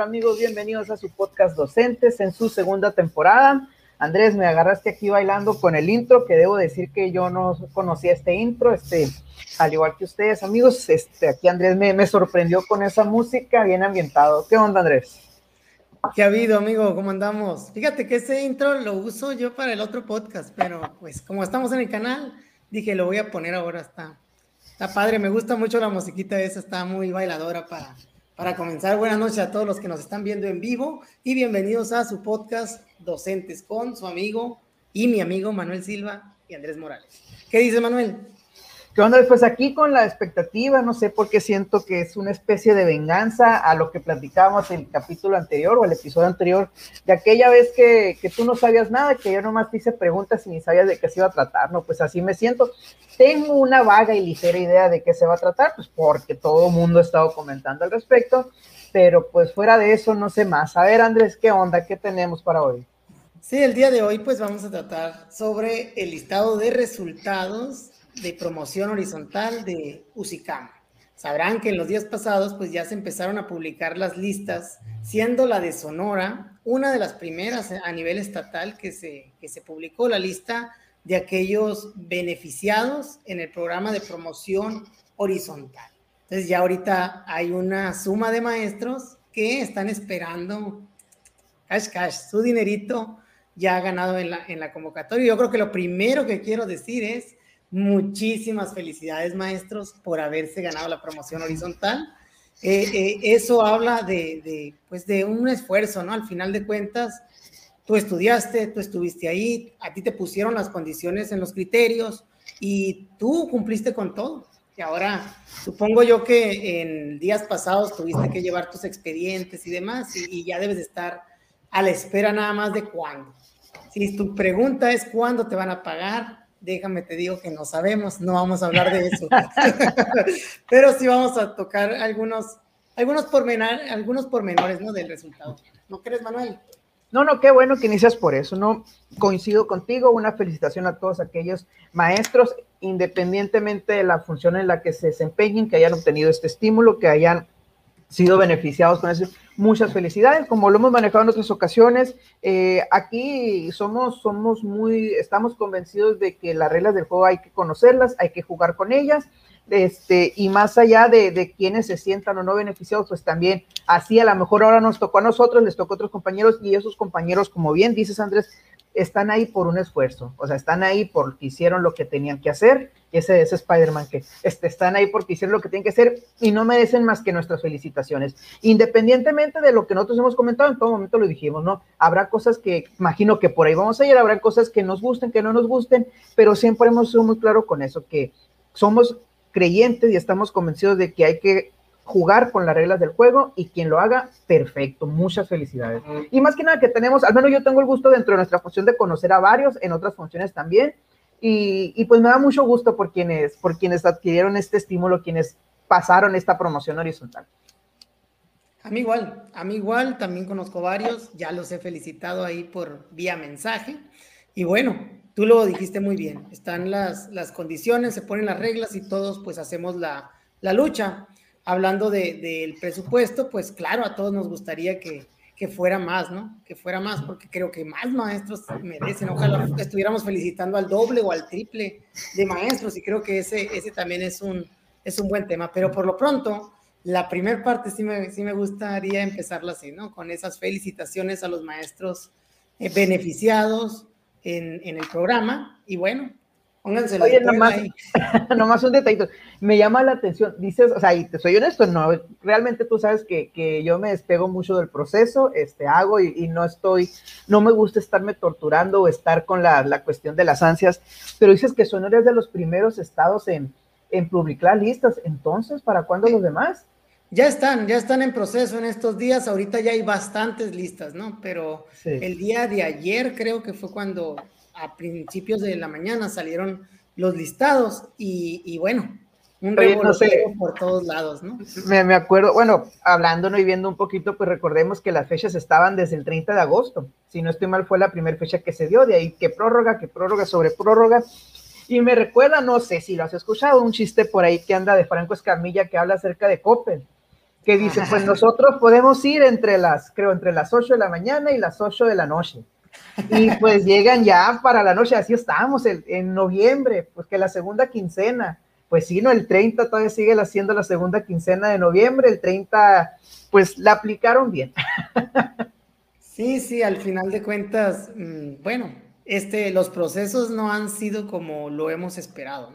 Hola, ¿qué tal amigos? Bienvenidos a su podcast Docentes en su segunda temporada. Andrés, me agarraste aquí bailando con el intro, que debo decir que yo no conocía este intro, este, al igual que ustedes, amigos, este, aquí Andrés me, me sorprendió con esa música bien ambientado. ¿Qué onda, Andrés? ¿Qué ha habido, amigo? ¿Cómo andamos? Fíjate que ese intro lo uso yo para el otro podcast, pero pues como estamos en el canal, dije, lo voy a poner ahora, está, está padre, me gusta mucho la musiquita esa, está muy bailadora para, para comenzar, buenas noches a todos los que nos están viendo en vivo y bienvenidos a su podcast Docentes con su amigo y mi amigo Manuel Silva y Andrés Morales. ¿Qué dice Manuel? ¿Qué onda? Pues aquí con la expectativa, no sé por qué siento que es una especie de venganza a lo que platicábamos en el capítulo anterior o el episodio anterior, de aquella vez que, que tú no sabías nada, que yo nomás te hice preguntas y ni sabías de qué se iba a tratar, ¿no? Pues así me siento. Tengo una vaga y ligera idea de qué se va a tratar, pues porque todo el mundo ha estado comentando al respecto, pero pues fuera de eso no sé más. A ver, Andrés, ¿qué onda? ¿Qué tenemos para hoy? Sí, el día de hoy pues vamos a tratar sobre el listado de resultados de promoción horizontal de USICAM. Sabrán que en los días pasados pues ya se empezaron a publicar las listas, siendo la de Sonora una de las primeras a nivel estatal que se, que se publicó la lista de aquellos beneficiados en el programa de promoción horizontal. Entonces ya ahorita hay una suma de maestros que están esperando cash cash, su dinerito ya ha ganado en la, en la convocatoria. Yo creo que lo primero que quiero decir es muchísimas felicidades maestros por haberse ganado la promoción horizontal. Eh, eh, eso habla de, pues de un esfuerzo, ¿no? Al final de cuentas, tú estudiaste, tú estuviste ahí, a ti te pusieron las condiciones en los criterios y tú cumpliste con todo. Y ahora supongo yo que en días pasados tuviste que llevar tus expedientes y demás y, ya debes estar a la espera nada más de cuándo. Si tu pregunta es cuándo te van a pagar, déjame te digo que no sabemos, no vamos a hablar de eso. Pero sí vamos a tocar algunos, algunos, pormenores, algunos pormenores ¿no? del resultado. ¿No crees, Manuel? No, no, qué bueno que inicias por eso, ¿no? Coincido contigo, una felicitación a todos aquellos maestros, independientemente de la función en la que se desempeñen, que hayan obtenido este estímulo, que hayan sido beneficiados con eso. Muchas felicidades, como lo hemos manejado en otras ocasiones. Eh, aquí somos, somos muy, estamos convencidos de que las reglas del juego hay que conocerlas, hay que jugar con ellas este, y más allá de, de, quienes se sientan o no beneficiados, pues también así a lo mejor ahora nos tocó a nosotros, les tocó a otros compañeros y esos compañeros, como bien dices Andrés, están ahí por un esfuerzo, o sea, están ahí porque hicieron lo que tenían que hacer, ese es Spider-Man que este, están ahí porque hicieron lo que tienen que hacer y no merecen más que nuestras felicitaciones. Independientemente de lo que nosotros hemos comentado, en todo momento lo dijimos, ¿no? Habrá cosas que, imagino que por ahí vamos a ir, habrá cosas que nos gusten, que no nos gusten, pero siempre hemos sido muy claro con eso, que somos creyentes y estamos convencidos de que hay que jugar con las reglas del juego y quien lo haga, perfecto, muchas felicidades. Y más que nada que tenemos, al menos yo tengo el gusto dentro de nuestra función de conocer a varios, en otras funciones también, y, y, pues me da mucho gusto por quienes, por quienes adquirieron este estímulo, quienes pasaron esta promoción horizontal. A mí igual, a mí igual, también conozco varios, ya los he felicitado ahí por vía mensaje, y bueno, tú lo dijiste muy bien, están las, las condiciones, se ponen las reglas y todos pues hacemos la, la lucha. Hablando del de, presupuesto, pues claro, a todos nos gustaría que, que, fuera más, ¿no? Que fuera más, porque creo que más maestros merecen. Ojalá estuviéramos felicitando al doble o al triple de maestros y creo que ese, ese también es un, es un buen tema. Pero por lo pronto, la primera parte sí me, sí me gustaría empezarla así, ¿no? Con esas felicitaciones a los maestros eh, beneficiados, en, en el programa. Y bueno, pónganse Oye, nomás, nomás un detallito. Me llama la atención. Dices, o sea, y te soy honesto, no, realmente tú sabes que, que yo me despego mucho del proceso, este, hago y, y, no estoy, no me gusta estarme torturando o estar con la, la cuestión de las ansias, pero dices que Sonora es de los primeros estados en, en publicar listas. Entonces, ¿para cuándo los demás? Ya están, ya están en proceso en estos días. Ahorita ya hay bastantes listas, ¿no? Pero sí. el día de ayer creo que fue cuando a principios de la mañana salieron los listados y, y bueno, un revoloteo no sé, por todos lados, ¿no? Me, me, acuerdo, bueno, hablando y viendo un poquito, pues recordemos que las fechas estaban desde el 30 de agosto. Si no estoy mal, fue la primera fecha que se dio, de ahí que prórroga, que prórroga sobre prórroga. Y me recuerda, no sé si lo has escuchado, un chiste por ahí que anda de Franco Escamilla que habla acerca de Coppel que dice, pues nosotros podemos ir entre las, creo, entre las 8 de la mañana y las 8 de la noche. Y pues llegan ya para la noche, así estamos en noviembre, pues que la segunda quincena, pues sí, no, el 30 todavía sigue haciendo la segunda quincena de noviembre, el 30, pues la aplicaron bien. Sí, sí, al final de cuentas, mm, bueno, este, los procesos no han sido como lo hemos esperado.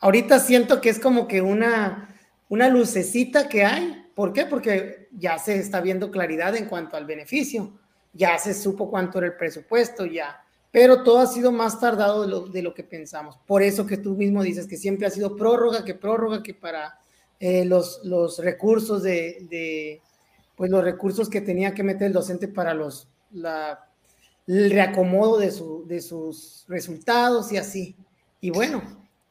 Ahorita siento que es como que una, una lucecita que hay. ¿Por qué? Porque ya se está viendo claridad en cuanto al beneficio, ya se supo cuánto era el presupuesto, ya, pero todo ha sido más tardado de lo, que pensamos. Por eso que tú mismo dices que siempre ha sido prórroga, que prórroga, que para eh, los, los recursos de pues los recursos que tenía que meter el docente para los, la, el reacomodo de, su, de sus resultados y así. Y bueno,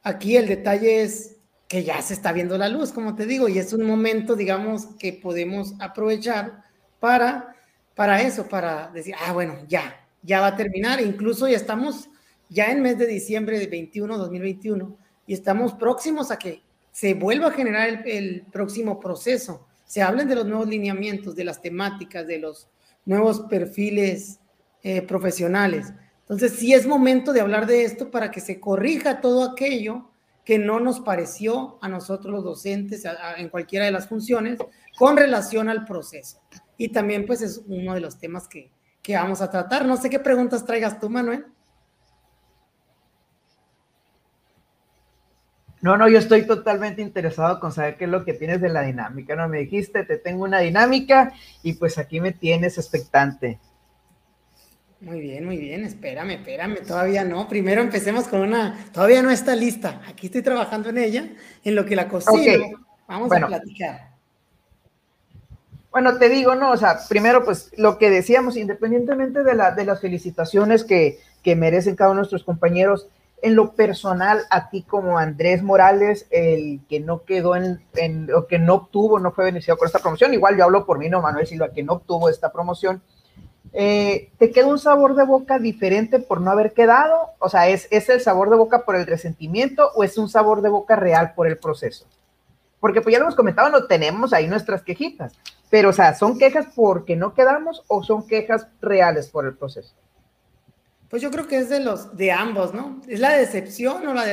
aquí el detalle es ya se está viendo la luz, como te digo, y es un momento, digamos, que podemos aprovechar para, para eso, para decir, ah, bueno, ya, ya va a terminar, incluso ya estamos ya en mes de diciembre de 21, 2021, y estamos próximos a que se vuelva a generar el, el próximo proceso se hablen de los nuevos lineamientos, de las temáticas, de los nuevos perfiles eh, profesionales. Entonces, sí es momento de hablar de esto para que se corrija todo aquello que no nos pareció a nosotros los docentes en cualquiera de las funciones con relación al proceso. Y también, pues, es uno de los temas que, que vamos a tratar. No sé qué preguntas traigas tú, Manuel. No, no, yo estoy totalmente interesado con saber qué es lo que tienes de la dinámica, ¿no? Me dijiste, te tengo una dinámica y pues aquí me tienes expectante. Muy bien, muy bien, espérame, espérame, todavía no. Primero empecemos con una, todavía no está lista. Aquí estoy trabajando en ella, en lo que la cocino. Vamos a platicar. Bueno, te digo, no, o sea, primero, pues lo que decíamos, independientemente de, la, de las felicitaciones que, que merecen cada uno de nuestros compañeros, en lo personal, a ti como Andrés Morales, el que no quedó en, en o que no obtuvo, no fue beneficiado con esta promoción, igual yo hablo por mí, no Manuel Silva, que no obtuvo esta promoción, eh, ¿te queda un sabor de boca diferente por no haber quedado? O sea, ¿es, ¿es el sabor de boca por el resentimiento o es un sabor de boca real por el proceso? Porque pues ya lo hemos comentado, no tenemos ahí nuestras quejitas, pero o sea, ¿son quejas porque no quedamos o son quejas reales por el proceso? Pues yo creo que es de los de ambos, ¿no? Es la decepción o la,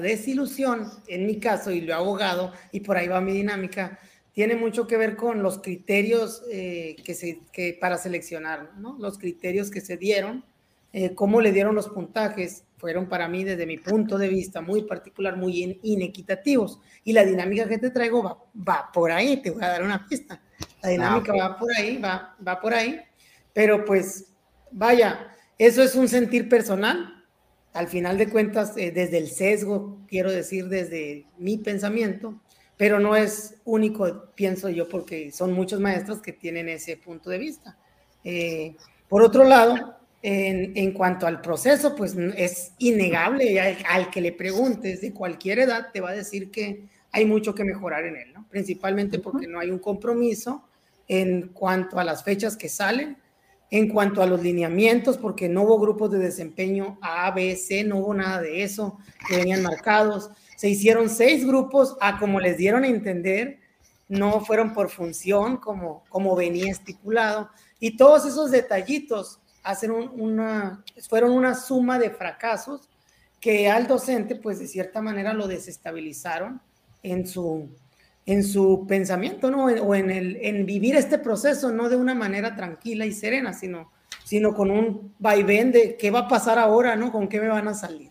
desilusión, en mi caso, y lo he abogado, y por ahí va mi dinámica, tiene mucho que ver con los criterios eh, que se, que para seleccionar, ¿no? Los criterios que se dieron, eh, cómo le dieron los puntajes, fueron para mí, desde mi punto de vista muy particular, muy inequitativos. Y la dinámica que te traigo va, va por ahí, te voy a dar una pista. La dinámica ah, va por ahí, va, va por ahí, pero pues vaya, eso es un sentir personal. Al final de cuentas, eh, desde el sesgo, quiero decir, desde mi pensamiento, pero no es único, pienso yo, porque son muchos maestros que tienen ese punto de vista. Eh, por otro lado, en, cuanto al proceso, pues es innegable, al, que le preguntes de cualquier edad, te va a decir que hay mucho que mejorar en él, ¿no? principalmente porque no hay un compromiso en cuanto a las fechas que salen, en cuanto a los lineamientos, porque no hubo grupos de desempeño A, B, C, no hubo nada de eso que venían marcados. Se hicieron seis grupos a como les dieron a entender, no fueron por función como, como venía estipulado. Y todos esos detallitos hacen una, fueron una suma de fracasos que al docente, pues de cierta manera lo desestabilizaron en su, en su pensamiento, ¿no? O en, el, en vivir este proceso, no de una manera tranquila y serena, sino, sino con un vaivén de qué va a pasar ahora, ¿no? ¿Con qué me van a salir?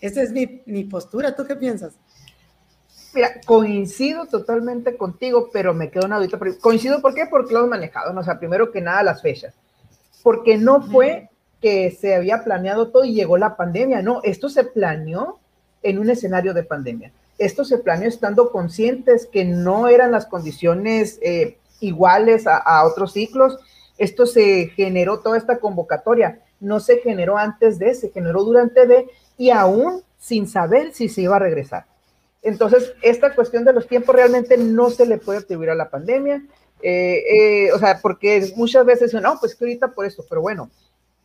Esa es mi, mi postura. ¿Tú qué piensas? Mira, coincido totalmente contigo, pero me quedo una duda. Coincido, ¿por qué? Porque lo hemos manejado, ¿no? O sea, primero que nada, las fechas. Porque no fue que se había planeado todo y llegó la pandemia, no, esto se planeó en un escenario de pandemia esto se planeó estando conscientes que no eran las condiciones eh, iguales a, otros ciclos. Esto se generó, toda esta convocatoria, no se generó antes de, se generó durante de y aún sin saber si se iba a regresar. Entonces, esta cuestión de los tiempos realmente no se le puede atribuir a la pandemia, eh, eh, o sea, porque muchas veces, no, pues que ahorita por esto, pero bueno,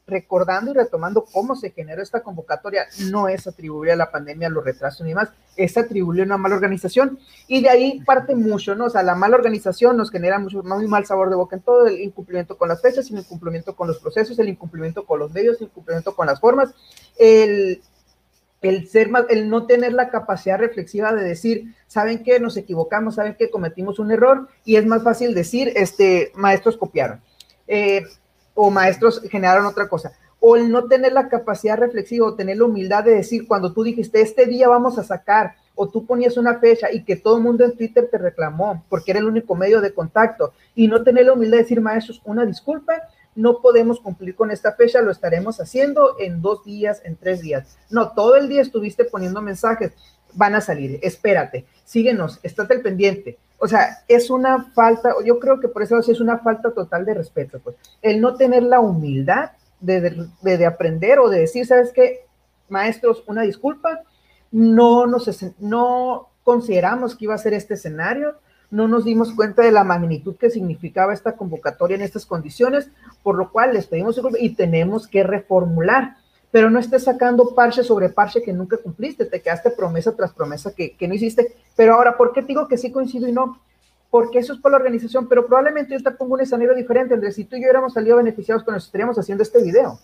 recordando y retomando cómo se generó esta convocatoria, no es atribuible a la pandemia, a los retrasos ni más, es atribuible a una mala organización. Y de ahí parte mucho, ¿no? O sea, la mala organización nos genera mucho, muy mal sabor de boca en todo, el incumplimiento con las fechas, el incumplimiento con los procesos, el incumplimiento con los medios, el incumplimiento con las formas, el, el ser más, el no tener la capacidad reflexiva de decir, ¿saben qué? Nos equivocamos, ¿saben qué? Cometimos un error y es más fácil decir, este, maestros copiaron. Eh, o maestros generaron otra cosa. O el no tener la capacidad reflexiva o tener la humildad de decir, cuando tú dijiste, este día vamos a sacar, o tú ponías una fecha y que todo el mundo en Twitter te reclamó porque era el único medio de contacto, y no tener la humildad de decir, maestros, una disculpa, no podemos cumplir con esta fecha, lo estaremos haciendo en dos días, en tres días. No, todo el día estuviste poniendo mensajes, van a salir, espérate, síguenos, estate al pendiente, o sea, es una falta, yo creo que por eso es una falta total de respeto, pues, el no tener la humildad de, de, aprender o de decir, ¿sabes qué? Maestros, una disculpa, no nos, no consideramos que iba a ser este escenario, no nos dimos cuenta de la magnitud que significaba esta convocatoria en estas condiciones, por lo cual les pedimos y tenemos que reformular pero no estés sacando parche sobre parche que nunca cumpliste, te quedaste promesa tras promesa que, no hiciste. Pero ahora, ¿por qué te digo que sí coincido y no? Porque eso es por la organización, pero probablemente yo te pongo un escenario diferente, Andrés, si tú y yo hubiéramos salido beneficiados cuando estaríamos haciendo este video.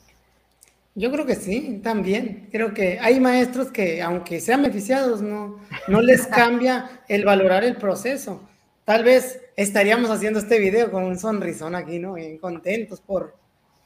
Yo creo que sí, también. Creo que hay maestros que, aunque sean beneficiados, no, no les cambia el valorar el proceso. Tal vez estaríamos haciendo este video con un sonrisón aquí, ¿no? Bien contentos por,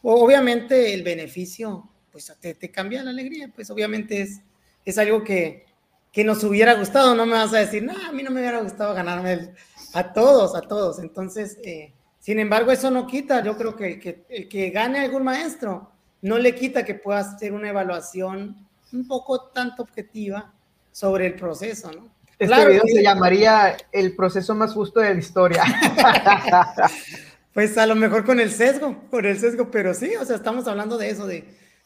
obviamente, el beneficio pues te, te, cambia la alegría, pues obviamente es, es algo que, que, nos hubiera gustado, no me vas a decir, no, a mí no me hubiera gustado ganarme a todos, a todos, entonces, eh, sin embargo, eso no quita, yo creo que, que el que gane algún maestro no le quita que pueda hacer una evaluación un poco tanto objetiva sobre el proceso, ¿no? Este claro, video se llamaría el proceso más justo de la historia. pues a lo mejor con el sesgo, con el sesgo, pero sí, o sea, estamos hablando de eso, de,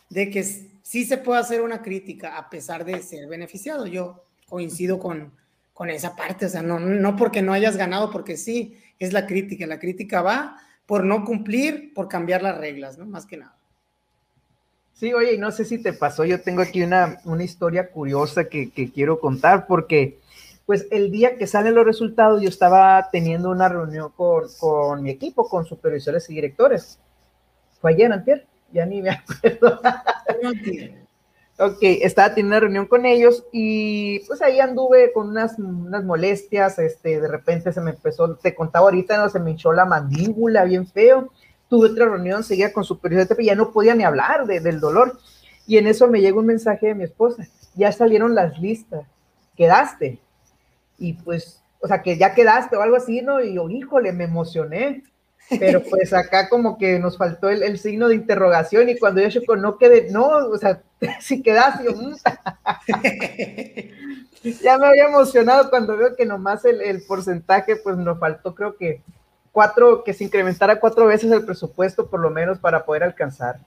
de que sí se puede hacer una crítica a pesar de ser beneficiado. Yo coincido con, con esa parte, o sea, no, no porque no hayas ganado, porque sí, es la crítica. La crítica va por no cumplir, por cambiar las reglas, ¿no? Más que nada. Sí, oye, no sé si te pasó, yo tengo aquí una, una historia curiosa que, que, quiero contar, porque pues el día que salen los resultados yo estaba teniendo una reunión con, con mi equipo, con supervisores y directores. Fue ayer, antier ya ni me acuerdo. ok, estaba teniendo una reunión con ellos y pues ahí anduve con unas, unas molestias, este, de repente se me empezó, te contaba ahorita, no, se me hinchó la mandíbula bien feo, tuve otra reunión, seguía con supervisor y ya no podía ni hablar de, del dolor. Y en eso me llega un mensaje de mi esposa, ya salieron las listas, quedaste. Y pues, o sea, que ya quedaste o algo así, ¿no? Y yo, híjole, me emocioné pero pues acá como que nos faltó el, signo de interrogación y cuando yo no quedé, no, o sea, si quedas, yo, mm". ya me había emocionado cuando veo que nomás el, porcentaje, pues nos faltó creo que cuatro, que se incrementara cuatro veces el presupuesto por lo menos para poder alcanzar.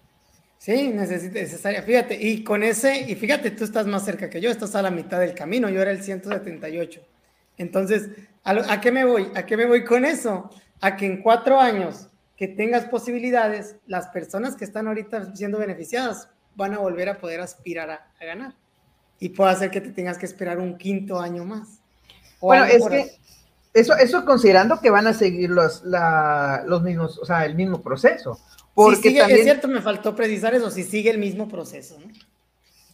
Sí, necesaria. Fíjate, y con ese, y fíjate, tú estás más cerca que yo, estás a la mitad del camino, yo era el 178. Entonces, ¿a, ¿a qué me voy? ¿A qué me voy con eso? A que en cuatro años que tengas posibilidades, las personas que están ahorita siendo beneficiadas van a volver a poder aspirar a, ganar. Y puede hacer que te tengas que esperar un quinto año más. bueno, es que eso, eso considerando que van a seguir los, los mismos, o sea, el mismo proceso. Porque también... Es cierto, me faltó precisar eso, si sigue el mismo proceso, ¿no?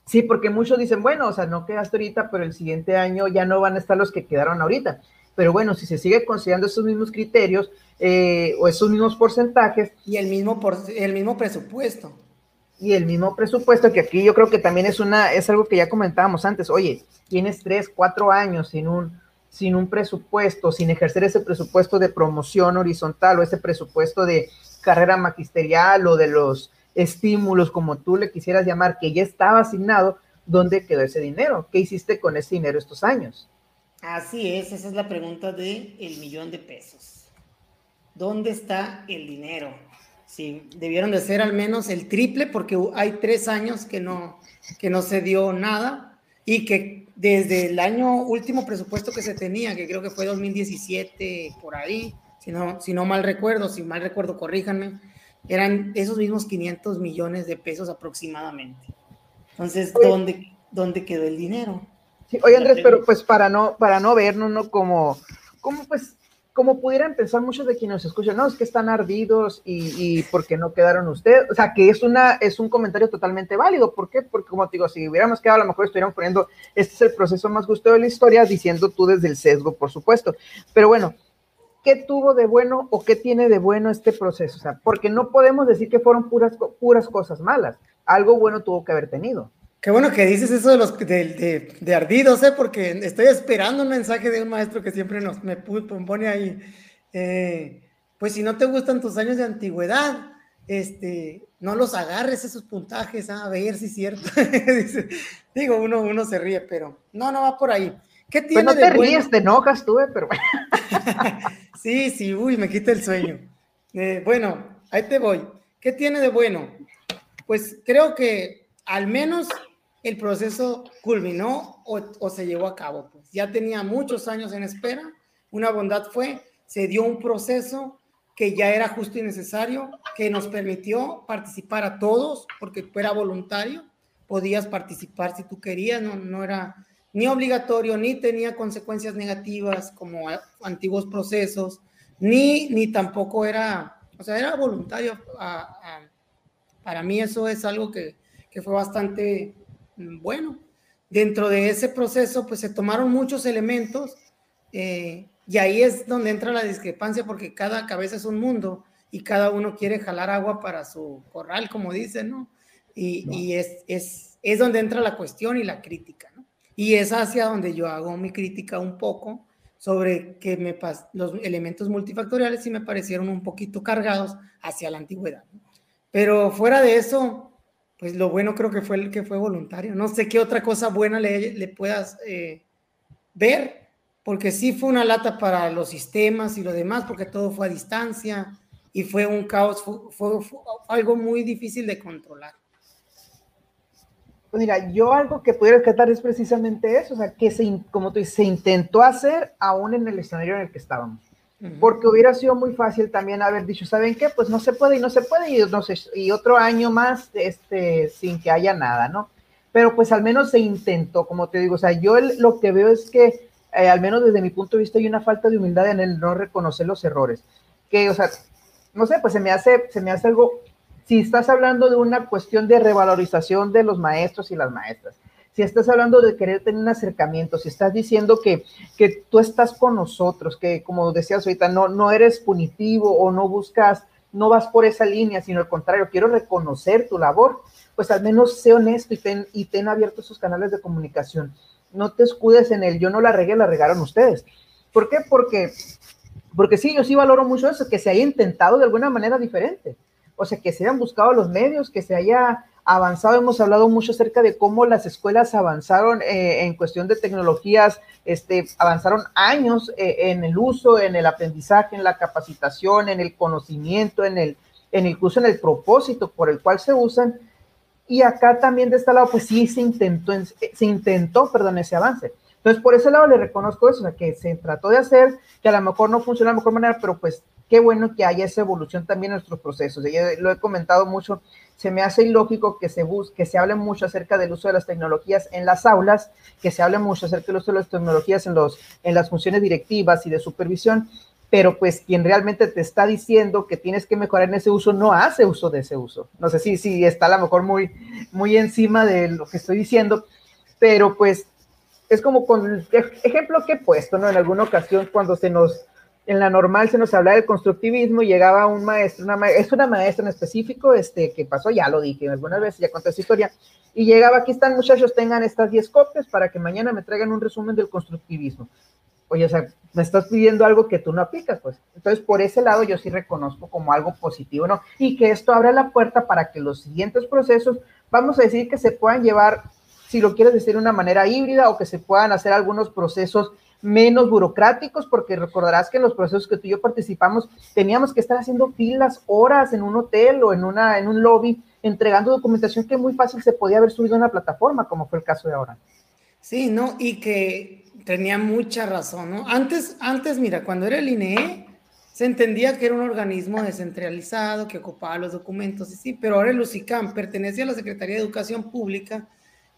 Sí, porque muchos dicen, bueno, o sea, no quedaste ahorita, pero el siguiente año ya no van a estar los que quedaron ahorita pero bueno, si se sigue considerando esos mismos criterios eh, o esos mismos porcentajes. Y el mismo, por, el mismo presupuesto. Y el mismo presupuesto, que aquí yo creo que también es, una, es algo que ya comentábamos antes. Oye, tienes tres, cuatro años sin un, sin un presupuesto, sin ejercer ese presupuesto de promoción horizontal o ese presupuesto de carrera magisterial o de los estímulos, como tú le quisieras llamar, que ya estaba asignado, ¿dónde quedó ese dinero? ¿Qué hiciste con ese dinero estos años? Así es, esa es la pregunta de el millón de pesos. ¿Dónde está el dinero? Sí, debieron de ser al menos el triple porque hay tres años que no, que no se dio nada y que desde el año último presupuesto que se tenía, que creo que fue 2017 por ahí, si no, si no mal recuerdo, si mal recuerdo, corríjanme, eran esos mismos 500 millones de pesos aproximadamente. Entonces, ¿dónde, ¿dónde quedó el dinero? Sí, oye Andrés, pero pues para no, para no vernos, ¿no? Como, como pues como pudieran pensar muchos de quienes nos escuchan, no, es que están ardidos y, y porque no quedaron ustedes, o sea, que es, una, es un comentario totalmente válido, ¿por qué? Porque como te digo, si hubiéramos quedado, a lo mejor estuviéramos poniendo, este es el proceso más gusto de la historia, diciendo tú desde el sesgo, por supuesto, pero bueno, ¿qué tuvo de bueno o qué tiene de bueno este proceso? O sea, porque no podemos decir que fueron puras, puras cosas malas, algo bueno tuvo que haber tenido. Qué bueno que dices eso de los de, de, ardidos, ¿eh? porque estoy esperando un mensaje de un maestro que siempre nos me pone ahí. Eh, pues si no te gustan tus años de antigüedad, este, no los agarres esos puntajes, a ver si es cierto. digo, uno, uno se ríe, pero no, no va por ahí. ¿Qué pues tiene pues no te ríes, te enojas tú, eh, pero sí, sí, uy, me quita el sueño. Eh, bueno, ahí te voy. ¿Qué tiene de bueno? Pues creo que al menos el proceso culminó o, se llevó a cabo. Pues ya tenía muchos años en espera. Una bondad fue, se dio un proceso que ya era justo y necesario, que nos permitió participar a todos, porque era voluntario, podías participar si tú querías, no, no era ni obligatorio, ni tenía consecuencias negativas como antiguos procesos, ni, ni tampoco era, o sea, era voluntario. para mí eso es algo que, que fue bastante bueno, dentro de ese proceso, pues se tomaron muchos elementos eh, y ahí es donde entra la discrepancia porque cada cabeza es un mundo y cada uno quiere jalar agua para su corral, como dicen, ¿no? Y, es, es, es, donde entra la cuestión y la crítica, ¿no? Y es hacia donde yo hago mi crítica un poco sobre que me los elementos multifactoriales sí me parecieron un poquito cargados hacia la antigüedad. Pero fuera de eso, pues lo bueno creo que fue el que fue voluntario. No sé qué otra cosa buena le, le puedas eh, ver, porque sí fue una lata para los sistemas y lo demás, porque todo fue a distancia y fue un caos, fue, algo muy difícil de controlar. Pues mira, yo algo que pudiera rescatar es precisamente eso, o sea, que se, como tú dices, se intentó hacer aún en el escenario en el que estábamos porque hubiera sido muy fácil también haber dicho, ¿saben qué? Pues no se puede y no se puede y, no sé, y otro año más este, sin que haya nada, ¿no? Pero pues al menos se intentó, como te digo, o sea, yo lo que veo es que, eh, al menos desde mi punto de vista, hay una falta de humildad en el no reconocer los errores, que, o sea, no sé, pues se me hace, se me hace algo, si estás hablando de una cuestión de revalorización de los maestros y las maestras, si estás hablando de querer tener un acercamiento, si estás diciendo que, que tú estás con nosotros, que como decías ahorita, no, no eres punitivo o no buscas, no vas por esa línea, sino al contrario, quiero reconocer tu labor, pues al menos sé honesto y ten, y ten abiertos sus canales de comunicación. No te escudes en el yo no la regué, la regaron ustedes. ¿Por qué? Porque, porque sí, yo sí valoro mucho eso, que se haya intentado de alguna manera diferente. O sea, que se hayan buscado los medios, que se haya avanzado, hemos hablado mucho acerca de cómo las escuelas avanzaron eh, en cuestión de tecnologías, este, avanzaron años eh, en el uso, en el aprendizaje, en la capacitación, en el conocimiento, en el, en el uso, en el propósito por el cual se usan. Y acá también de este lado, pues sí se intentó, se intentó, perdón, ese avance. Entonces, por ese lado le reconozco eso, o sea, que se trató de hacer, que a lo mejor no funciona de la mejor manera, pero pues qué bueno que haya esa evolución también en nuestros procesos. Lo he comentado mucho se me hace ilógico que se, busque, que se hable mucho acerca del uso de las tecnologías en las aulas, que se hable mucho acerca del uso de las tecnologías en, los, en las funciones directivas y de supervisión, pero pues quien realmente te está diciendo que tienes que mejorar en ese uso no hace uso de ese uso. No sé si, si está a lo mejor muy, muy encima de lo que estoy diciendo, pero pues es como con el ejemplo que he puesto, ¿no? En alguna ocasión cuando se nos en la normal se nos hablaba del constructivismo y llegaba un maestro, una es una maestra en específico, este, que pasó, ya lo dije algunas veces, ya conté esa historia, y llegaba, aquí están muchachos, tengan estas 10 copias para que mañana me traigan un resumen del constructivismo. Oye, o sea, me estás pidiendo algo que tú no aplicas, pues. Entonces, por ese lado yo sí reconozco como algo positivo, ¿no? Y que esto abra la puerta para que los siguientes procesos, vamos a decir que se puedan llevar, si lo quieres decir de una manera híbrida, o que se puedan hacer algunos procesos menos burocráticos, porque recordarás que en los procesos que tú y yo participamos teníamos que estar haciendo filas, horas en un hotel o en, una, en un lobby, entregando documentación que muy fácil se podía haber subido a una plataforma, como fue el caso de ahora. Sí, ¿no? Y que tenía mucha razón, ¿no? Antes, antes mira, cuando era el INE, se entendía que era un organismo descentralizado que ocupaba los documentos, y sí, pero ahora el UCICAM pertenece a la Secretaría de Educación Pública.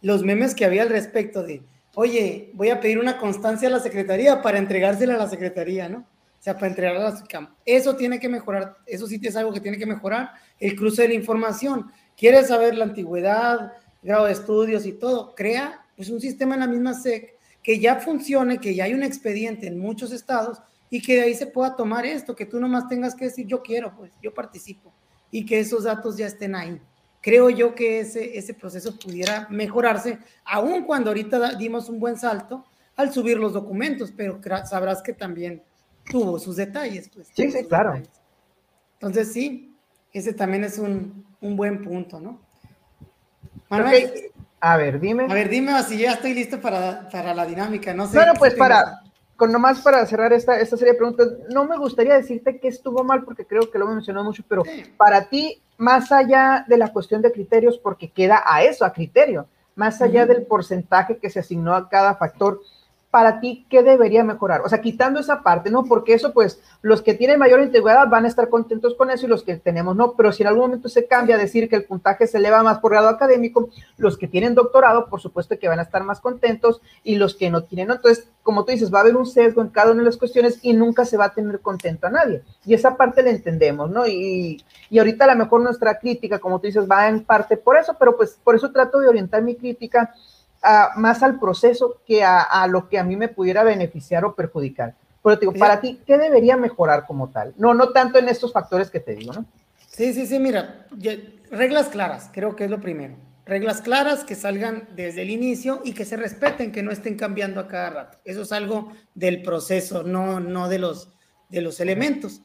Los memes que había al respecto de, oye, voy a pedir una constancia a la Secretaría para entregársela a la Secretaría, ¿no? O sea, para entregarla a la UCICAM. Eso tiene que mejorar, eso sí es algo que tiene que mejorar, el cruce de la información. ¿Quieres saber la antigüedad, grado de estudios y todo? Crea pues un sistema en la misma SEC que ya funcione, que ya hay un expediente en muchos estados y que de ahí se pueda tomar esto, que tú nomás tengas que decir yo quiero, pues yo participo y que esos datos ya estén ahí. Creo yo que ese, ese proceso pudiera mejorarse, aun cuando ahorita dimos un buen salto al subir los documentos, pero sabrás que también tuvo sus detalles. Pues, sí, sí, claro. Entonces sí, ese también es un, un buen punto, ¿no? Manuel, A ver, dime. A ver, dime si ya estoy listo para, para la dinámica, no sé. Bueno, pues para, con nomás para cerrar esta, esta serie de preguntas, no me gustaría decirte que estuvo mal porque creo que lo mencionó mucho, pero para ti, más allá de la cuestión de criterios, porque queda a eso, a criterio, más allá del porcentaje que se asignó a cada factor, para ti, ¿qué debería mejorar? O sea, quitando esa parte, ¿no? Porque eso, pues, los que tienen mayor integridad van a estar contentos con eso y los que tenemos no, pero si en algún momento se cambia a decir que el puntaje se eleva más por grado académico, los que tienen doctorado, por supuesto que van a estar más contentos y los que no tienen. Entonces, como tú dices, va a haber un sesgo en cada una de las cuestiones y nunca se va a tener contento a nadie. Y esa parte la entendemos, ¿no? Y, y ahorita a lo mejor nuestra crítica, como tú dices, va en parte por eso, pero pues por eso trato de orientar mi crítica más al proceso que a, lo que a mí me pudiera beneficiar o perjudicar. Pero te digo, para ti, ¿qué debería mejorar como tal? No, no tanto en estos factores que te digo, ¿no? Sí, sí, sí, mira, reglas claras, creo que es lo primero. Reglas claras que salgan desde el inicio y que se respeten, que no estén cambiando a cada rato. Eso es algo del proceso, no, no de, los, de los elementos.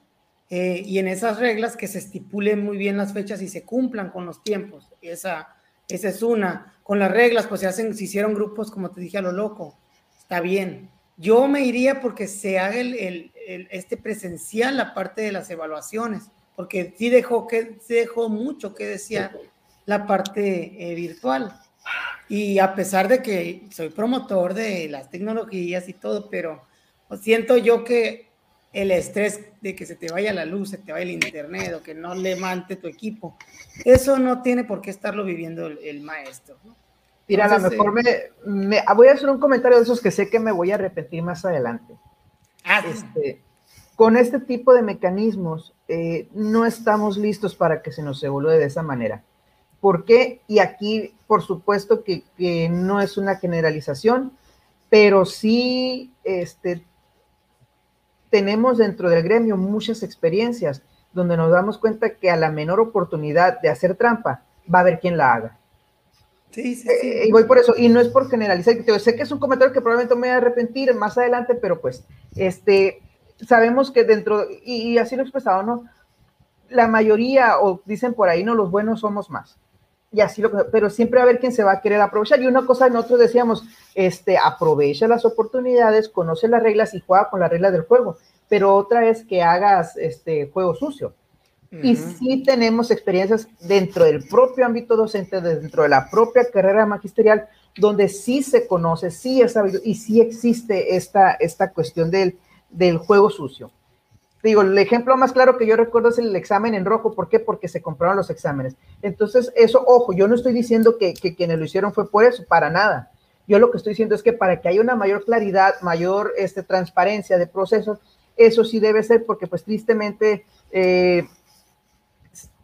Eh, y en esas reglas que se estipulen muy bien las fechas y se cumplan con los tiempos. Esa, esa es una. Con las reglas, pues se hacen, se hicieron grupos, como te dije, a lo loco. Está bien. Yo me iría porque se haga el, este presencial, la parte de las evaluaciones, porque sí dejó, que, dejó mucho que decía la parte eh, virtual. Y a pesar de que soy promotor de las tecnologías y todo, pero siento yo que el estrés de que se te vaya la luz, se te vaya el internet o que no levante tu equipo. Eso no tiene por qué estarlo viviendo el, maestro. Mira, a lo mejor eh, me, voy a hacer un comentario de esos que sé que me voy a repetir más adelante. Ah, este, con este tipo de mecanismos eh, no estamos listos para que se nos evolúe de esa manera. ¿Por qué? Y aquí, por supuesto que, que no es una generalización, pero sí este, tenemos dentro del gremio muchas experiencias donde nos damos cuenta que a la menor oportunidad de hacer trampa, va a haber quien la haga. Sí, sí, sí. Eh, y voy por eso, y no es por generalizar, sé que es un comentario que probablemente me voy a arrepentir más adelante, pero pues, este, sabemos que dentro, y, y así lo he expresado, ¿no? La mayoría, o dicen por ahí, no, los buenos somos más y así lo pero siempre va a haber quien se va a querer aprovechar. Y una cosa nosotros decíamos, este, aprovecha las oportunidades, conoce las reglas y juega con las reglas del juego. Pero otra es que hagas este juego sucio. Y sí tenemos experiencias dentro del propio ámbito docente, dentro de la propia carrera magisterial, donde sí se conoce, sí es sabido y sí existe esta, esta cuestión del, del juego sucio digo, el ejemplo más claro que yo recuerdo es el examen en rojo. ¿Por qué? Porque se compraron los exámenes. Entonces, eso, ojo, yo no estoy diciendo que, quienes lo hicieron fue por eso, para nada. Yo lo que estoy diciendo es que para que haya una mayor claridad, mayor este, transparencia de procesos, eso sí debe ser porque pues tristemente eh,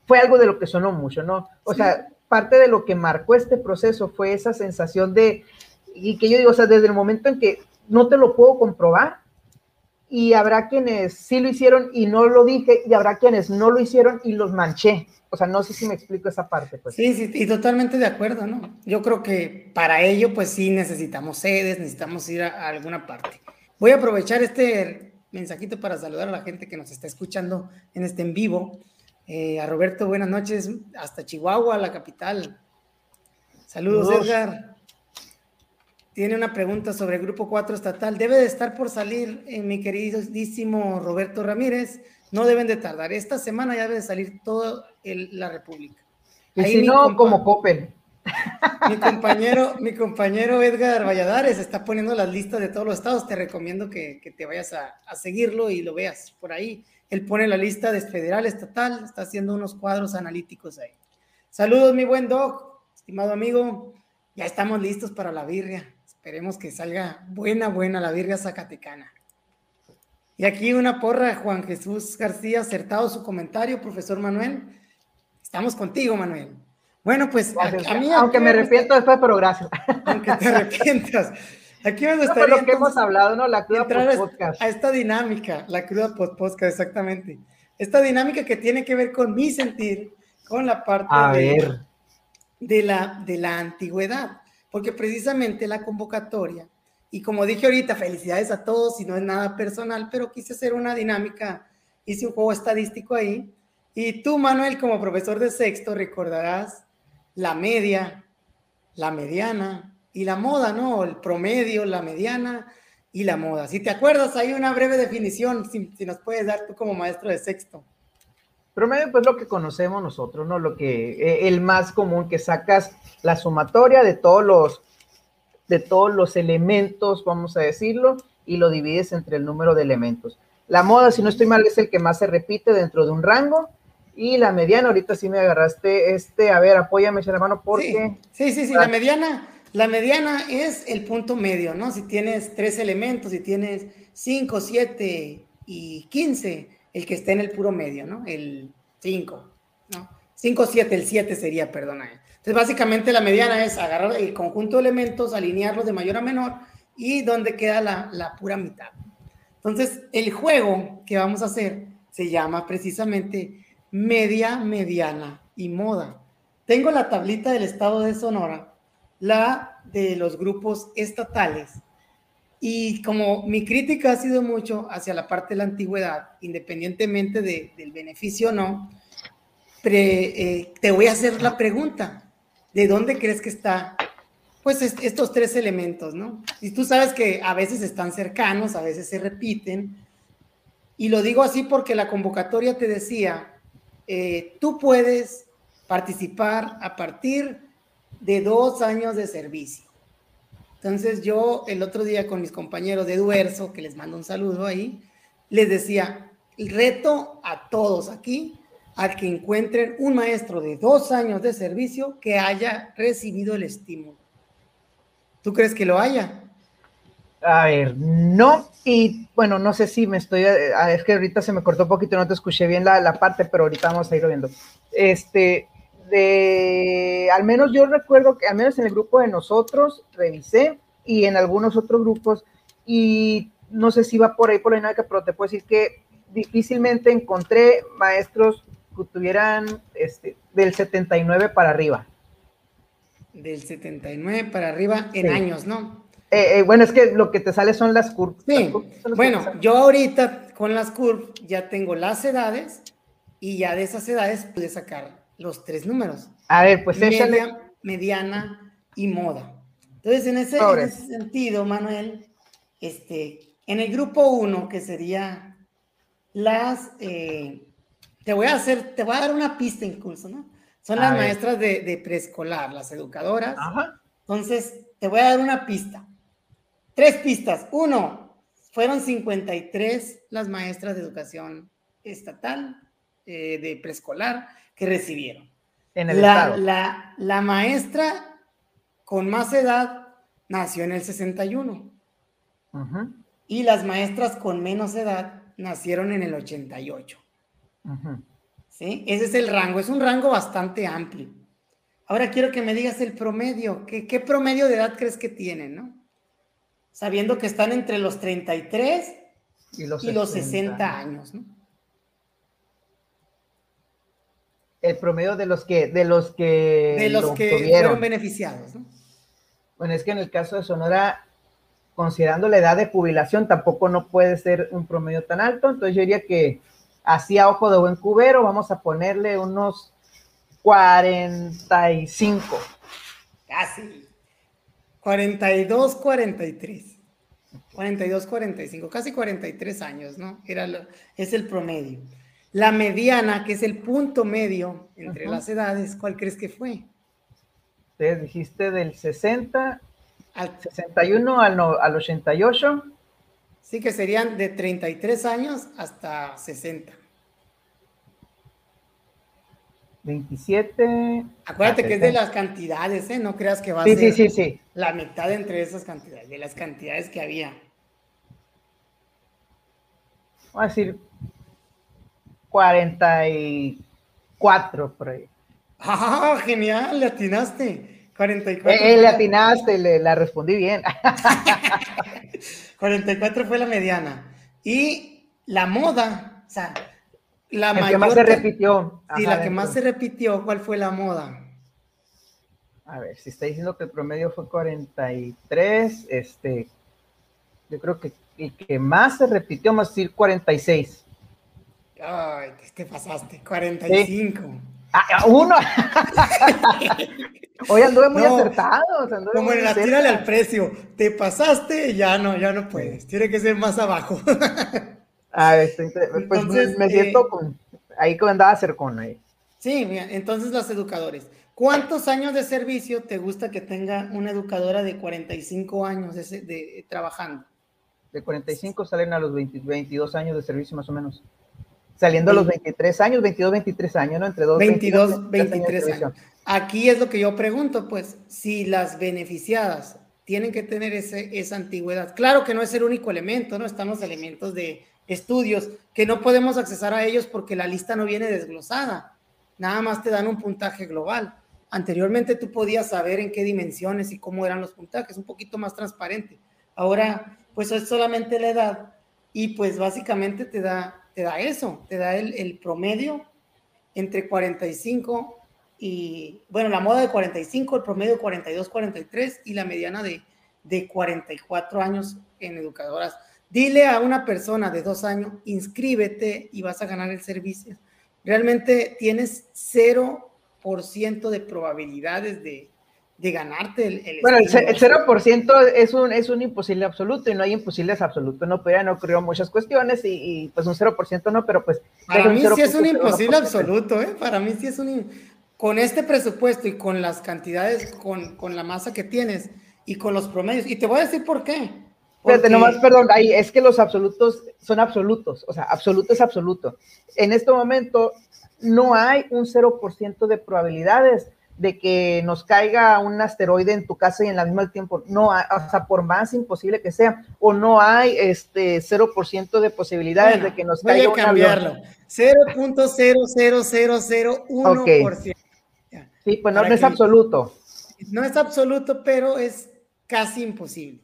fue algo de lo que sonó mucho, ¿no? O sea, parte de lo que marcó este proceso fue esa sensación de, y que yo digo, o sea, desde el momento en que no te lo puedo comprobar, y habrá quienes sí lo hicieron y no lo dije, y habrá quienes no lo hicieron y los manché. O sea, no sé si me explico esa parte. Pues. Sí, sí, y totalmente de acuerdo, ¿no? Yo creo que para ello, pues sí necesitamos sedes, necesitamos ir a, alguna parte. Voy a aprovechar este mensajito para saludar a la gente que nos está escuchando en este en vivo. Eh, a Roberto, buenas noches, hasta Chihuahua, la capital. Saludos, Edgar tiene una pregunta sobre el Grupo 4 estatal. Debe de estar por salir, eh, mi queridísimo Roberto Ramírez. No deben de tardar. Esta semana ya debe de salir toda la República. Y si no, como Coppel. Mi compañero, mi compañero Edgar Valladares está poniendo las listas de todos los estados. Te recomiendo que, te vayas a, a, seguirlo y lo veas por ahí. Él pone la lista de federal, estatal, está haciendo unos cuadros analíticos ahí. Saludos, mi buen Doc, estimado amigo. Ya estamos listos para la birria. Esperemos que salga buena, buena la birria zacatecana. Y aquí una porra, Juan Jesús García, acertado su comentario, profesor Manuel. Estamos contigo, Manuel. Bueno, pues a, mí... Aunque me arrepiento después, pero gracias. Aunque te arrepientas. Aquí me gustaría... lo que hemos hablado, ¿no? La cruda podcast. A esta dinámica, la cruda podcast, exactamente. Esta dinámica que tiene que ver con mi sentir, con la parte de, de, la, de la antigüedad. Porque precisamente la convocatoria, y como dije ahorita, felicidades a todos, y no es nada personal, pero quise hacer una dinámica, hice un juego estadístico ahí, y tú, Manuel, como profesor de sexto, recordarás la media, la mediana y la moda, ¿no? El promedio, la mediana y la moda. Si te acuerdas, hay una breve definición, si, nos puedes dar tú como maestro de sexto. Promedio, pues lo que conocemos nosotros, ¿no? Lo que, eh, el más común que sacas la sumatoria de todos los, de todos los elementos, vamos a decirlo, y lo divides entre el número de elementos. La moda, si no estoy mal, es el que más se repite dentro de un rango y la mediana, ahorita sí me agarraste, este, a ver, apóyame, hermano, porque... Sí, sí, sí, la mediana, la mediana es el punto medio, ¿no? Si tienes tres elementos, si tienes cinco, siete y quince, el que esté en el puro medio, ¿no? El cinco, ¿no? Cinco, siete, el siete sería, perdona. Entonces, básicamente la mediana es agarrar el conjunto de elementos, alinearlos de mayor a menor y donde queda la, la pura mitad. Entonces, el juego que vamos a hacer se llama precisamente media, mediana y moda. Tengo la tablita del estado de Sonora, la de los grupos estatales. Y como mi crítica ha sido mucho hacia la parte de la antigüedad, independientemente del beneficio o no, eh, te voy a hacer la pregunta, ¿de dónde crees que está? Pues estos tres elementos, ¿no? Y tú sabes que a veces están cercanos, a veces se repiten. Y lo digo así porque la convocatoria te decía eh, tú puedes participar a partir de dos años de servicio. Entonces yo el otro día con mis compañeros de Duerzo, que les mando un saludo ahí, les decía, reto a todos aquí, a que encuentren un maestro de dos años de servicio que haya recibido el estímulo. ¿Tú crees que lo haya? A ver, no, y bueno, no sé si me estoy, ah, es que ahorita se me cortó un poquito, no te escuché bien la, la parte, pero ahorita vamos a ir viendo. Este, de, al menos yo recuerdo que, al menos en el grupo de nosotros, revisé, y en algunos otros grupos, y no sé si va por ahí por la dinámica, pero te puedo decir que difícilmente encontré maestros que tuvieran este, del 79 para arriba. Del 79 para arriba en años, ¿no? Eh, eh, bueno, es que lo que te sale son las curvas. Sí. bueno, yo ahorita con las curvas ya tengo las edades y ya de esas edades pude sacar los tres números. A ver, pues Media, mediana y moda. Entonces, en ese, sentido, Manuel, este, en el grupo 1, que sería las, eh, te voy a hacer, te voy a dar una pista incluso, ¿no? Son las maestras de, de, preescolar, las educadoras. Ajá. Entonces, te voy a dar una pista. Tres pistas. Uno, fueron 53 las maestras de educación estatal, eh, de preescolar, que recibieron. En el la, La, la, maestra con más edad nació en el 61. Y las maestras con menos edad nacieron en el 88. ¿Sí? Ese es el rango. Es un rango bastante amplio. Ahora quiero que me digas el promedio. ¿Qué, qué promedio de edad crees que tienen, no? sabiendo que están entre los 33 y los, y los 60 años, ¿no? El promedio de los que de los que de los que fueron beneficiados, ¿no? Bueno, es que en el caso de Sonora, considerando la edad de jubilación, tampoco no puede ser un promedio tan alto. Entonces yo diría que así a ojo de buen cubero, vamos a ponerle unos 45. Casi. 42, 43. 42, 45, casi 43 años, ¿no? Era es el promedio. La mediana, que es el punto medio entre las edades, ¿cuál crees que fue? Entonces dijiste del 60 al 61 al, al 88. Sí, que serían de 33 años hasta 60. 27. Acuérdate que es de las cantidades, ¿eh? No creas que va a ser sí, sí, sí. la mitad entre esas cantidades, de las cantidades que había. Vamos a decir 44 por ahí. ¡Ah, genial! Le atinaste. 44. Eh, le atinaste, le, la respondí bien. 44 fue la mediana. Y la moda, o sea, la que más se repitió. Sí, la que más se repitió, ¿cuál fue la moda? A ver, si está diciendo que el promedio fue 43, este, yo creo que el que más se repitió, a decir 46. Ay, te pasaste, 45. Ah, ah, uno. Hoy anduve muy acertado. como en la tírale al precio. Te pasaste, ya no, ya no puedes. Tiene que ser más abajo. ah, este, pues me siento eh, con, ahí con andaba cercón ahí. Sí, mira, entonces los educadores. ¿Cuántos años de servicio te gusta que tenga una educadora de 45 años de, trabajando? De 45 salen a los 22 años de servicio más o menos. Saliendo a los 23 años, 22, 23 años, ¿no? Entre 2, 22, 23, años. Aquí es lo que yo pregunto, pues, si las beneficiadas tienen que tener ese, esa antigüedad. Claro que no es el único elemento, ¿no? Están los elementos de estudios que no podemos accesar a ellos porque la lista no viene desglosada. Nada más te dan un puntaje global. Anteriormente tú podías saber en qué dimensiones y cómo eran los puntajes, un poquito más transparente. Ahora, pues es solamente la edad y pues básicamente te da te da eso, te da el, promedio entre 45 y, bueno, la moda de 45, el promedio de 42, 43 y la mediana de, de 44 años en educadoras. Dile a una persona de dos años, inscríbete y vas a ganar el servicio. Realmente tienes 0% de probabilidades de, de ganarte el, el Bueno, el, 0% es un, es un imposible absoluto y no hay imposibles absolutos, no, pero ya no ocurrió muchas cuestiones y, pues un 0% no, pero pues... Para mí sí es un imposible absoluto, ¿eh? Para mí sí es un... Con este presupuesto y con las cantidades, con, con la masa que tienes y con los promedios, y te voy a decir por qué. Porque... nomás, perdón, ahí es que los absolutos son absolutos, o sea, absoluto es absoluto. En este momento no hay un 0% de probabilidades de que nos caiga un asteroide en tu casa y en el mismo tiempo, no, o sea, por más imposible que sea, o no hay este 0% de posibilidades de que nos caiga voy a cambiarlo. 0.00001%. Sí, pues no, es absoluto. No es absoluto, pero es casi imposible.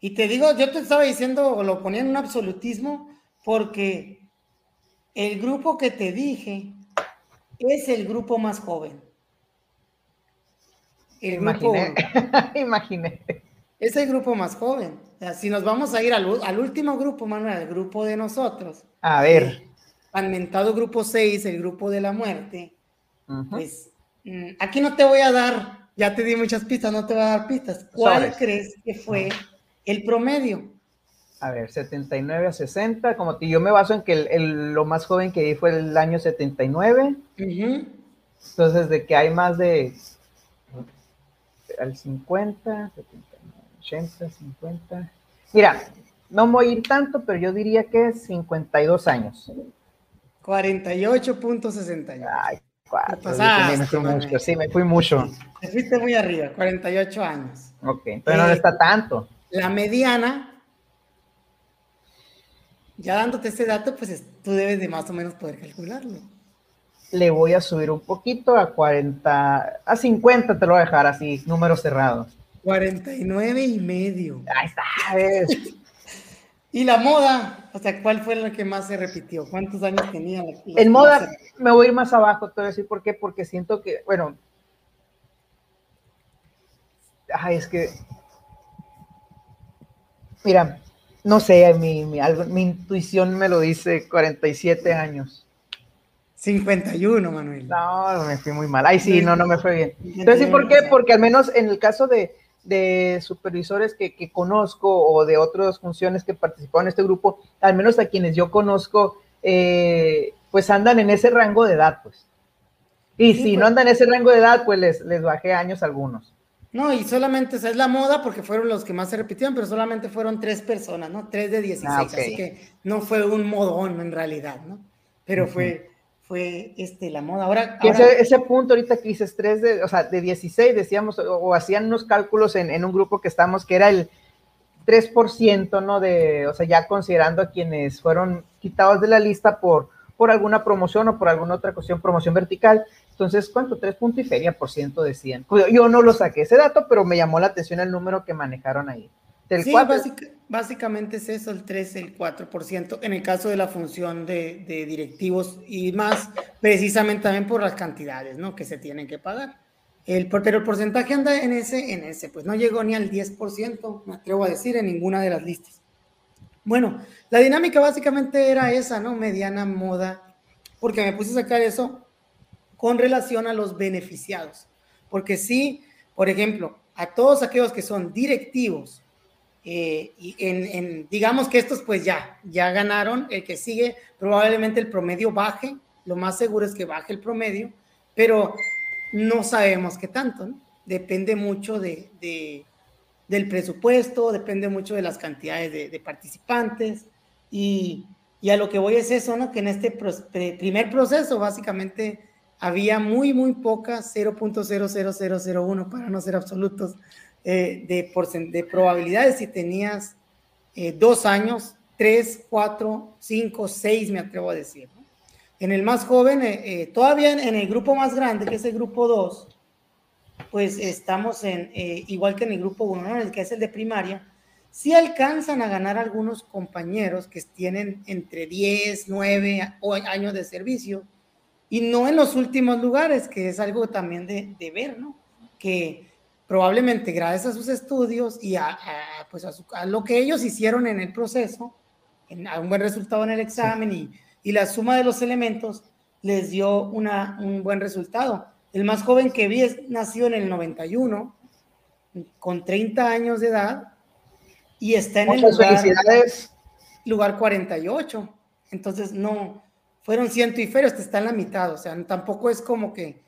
Y te digo, yo te estaba diciendo, lo ponía en un absolutismo, porque el grupo que te dije es el grupo más joven. El imaginé, imaginé. Es el grupo más joven. si nos vamos a ir al, último grupo, Manuel, el grupo de nosotros. A ver. Alimentado grupo 6, el grupo de la muerte. Pues mm, aquí no te voy a dar, ya te di muchas pistas, no te voy a dar pistas. ¿Cuál crees que fue el promedio? A ver, 79 a 60, como que yo me baso en que el, lo más joven que di fue el año 79. Entonces, de que hay más de al 50, 80, 50. Mira, no voy a ir tanto, pero yo diría que es 52 años. 48.68. Ay, cuatro. me fui mucho, sí, me fui mucho. Te fuiste muy arriba, 48 años. Ok, pero no eh, está tanto. La mediana, ya dándote ese dato, pues tú debes de más o menos poder calcularlo le voy a subir un poquito a 40, a 50 te lo voy a dejar así, números cerrados. 49 y medio. Ahí está. y la moda, o sea, ¿cuál fue la que más se repitió? ¿Cuántos años tenía? En moda me voy a ir más abajo, te voy a decir por qué, porque siento que, bueno, ay, es que, mira, no sé, mi, mi, mi intuición me lo dice 47 años. 51, Manuel. No, me fui muy mal. Ay, sí, no, no me fue bien. Entonces, ¿sí por qué? Porque al menos en el caso de, supervisores que, conozco o de otras funciones que participaron en este grupo, al menos a quienes yo conozco, eh, pues andan en ese rango de edad, pues. Y si no pues. andan en ese rango de edad, pues les, les bajé años algunos. No, y solamente, o es la moda porque fueron los que más se repitieron, pero solamente fueron tres personas, ¿no? Tres de 16, ah, así que no fue un modón en realidad, ¿no? Pero fue, fue este, la moda. Ahora, Ese, punto ahorita que dices tres de, o sea, de 16 decíamos, o, hacían unos cálculos en, en, un grupo que estamos, que era el 3%, ¿no? De, o sea, ya considerando a quienes fueron quitados de la lista por, por alguna promoción o por alguna otra cuestión, promoción vertical, entonces, ¿cuánto? Tres puntos y feria por ciento decían. Yo no lo saqué ese dato, pero me llamó la atención el número que manejaron ahí. sí, básicamente es eso, el 3, el 4%, en el caso de la función de, directivos y más, precisamente también por las cantidades, ¿no? Que se tienen que pagar. El, pero el porcentaje anda en ese, en ese, pues no llegó ni al 10%, me atrevo a decir, en ninguna de las listas. Bueno, la dinámica básicamente era esa, ¿no? Mediana moda, porque me puse a sacar eso con relación a los beneficiados. Porque si, por ejemplo, a todos aquellos que son directivos, eh, y digamos que estos pues ya, ya ganaron, el que sigue probablemente el promedio baje, lo más seguro es que baje el promedio, pero no sabemos qué tanto. Depende mucho de, del presupuesto, depende mucho de las cantidades de, participantes y, y, a lo que voy es eso, ¿no? Que en este primer proceso básicamente había muy, muy pocas, 0.00001 para no ser absolutos, eh, de, de probabilidades si tenías eh, dos años, tres, cuatro, cinco, seis, me atrevo a decir. En el más joven, eh, todavía en, el grupo más grande, que es el grupo 2, pues estamos en, igual que en el grupo 1, ¿no? el que es el de primaria, si alcanzan a ganar algunos compañeros que tienen entre 10, 9 años de servicio, y no en los últimos lugares, que es algo también de, de ver, ¿no? Que probablemente gracias a sus estudios y a, pues a, lo que ellos hicieron en el proceso, en, a un buen resultado en el examen y, y, la suma de los elementos les dio una, un buen resultado. El más joven que vi es, nació en el 91, con 30 años de edad, y está en el lugar, lugar 48. Entonces, no, fueron ciento y este está en la mitad, o sea, tampoco es como que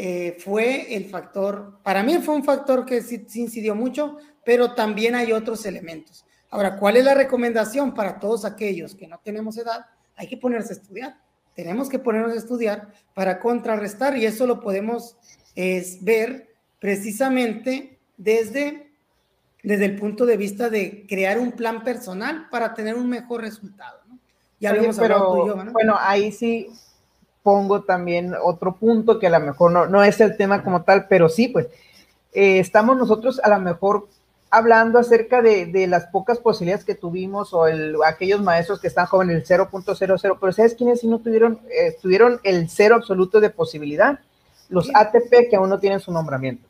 eh, fue el factor, para mí fue un factor que sí, incidió mucho, pero también hay otros elementos. Ahora, ¿cuál es la recomendación para todos aquellos que no tenemos edad? Hay que ponerse a estudiar. Tenemos que ponernos a estudiar para contrarrestar y eso lo podemos es, ver precisamente desde, desde el punto de vista de crear un plan personal para tener un mejor resultado. Ya pero, Bueno, ahí sí pongo también otro punto que a lo mejor no, no es el tema como tal, pero sí, pues eh, estamos nosotros a lo mejor hablando acerca de, de, las pocas posibilidades que tuvimos o el, aquellos maestros que están jóvenes, el 0.00, pero ¿sabes quiénes sí no tuvieron, eh, tuvieron el cero absoluto de posibilidad? Los ATP que aún no tienen su nombramiento.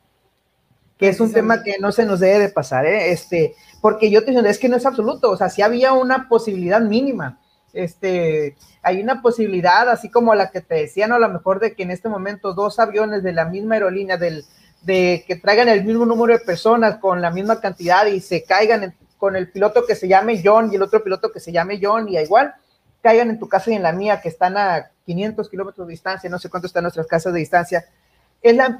Que es un tema que no se nos debe de pasar, ¿eh? Este, porque yo te digo, es que no es absoluto, o sea, sí había una posibilidad mínima este, hay una posibilidad, así como la que te decían, a lo mejor de que en este momento dos aviones de la misma aerolínea, del, de que traigan el mismo número de personas con la misma cantidad y se caigan con el piloto que se llame John y el otro piloto que se llame John y igual, caigan en tu casa y en la mía, que están a 500 kilómetros de distancia, no sé cuánto están nuestras casas de distancia,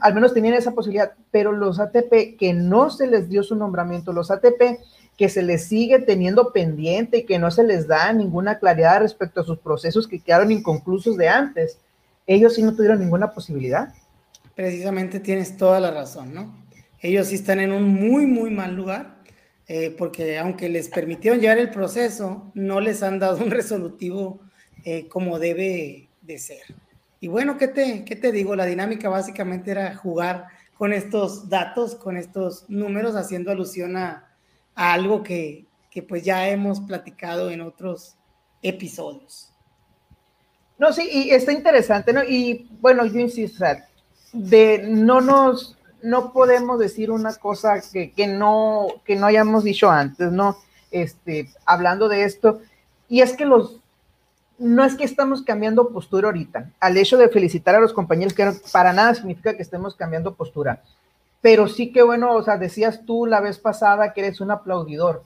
al menos tenían esa posibilidad, pero los ATP que no se les dio su nombramiento, los ATP que se les sigue teniendo pendiente y que no se les da ninguna claridad respecto a sus procesos que quedaron inconclusos de antes, ellos sí no tuvieron ninguna posibilidad. Precisamente tienes toda la razón, ¿no? Ellos sí están en un muy, muy mal lugar, eh, porque aunque les permitieron llevar el proceso, no les han dado un resolutivo eh, como debe de ser. Y bueno, ¿qué te, ¿qué te digo? La dinámica básicamente era jugar con estos datos, con estos números, haciendo alusión a, algo que, que, pues ya hemos platicado en otros episodios. No, sí, y está interesante, ¿no? Y bueno, yo insisto, de no nos, no podemos decir una cosa que, que, no, que no hayamos dicho antes, ¿no? Este, hablando de esto, y es que los, no es que estamos cambiando postura ahorita. Al hecho de felicitar a los compañeros, que para nada significa que estemos cambiando postura. Pero sí que bueno, o sea, decías tú la vez pasada que eres un aplaudidor.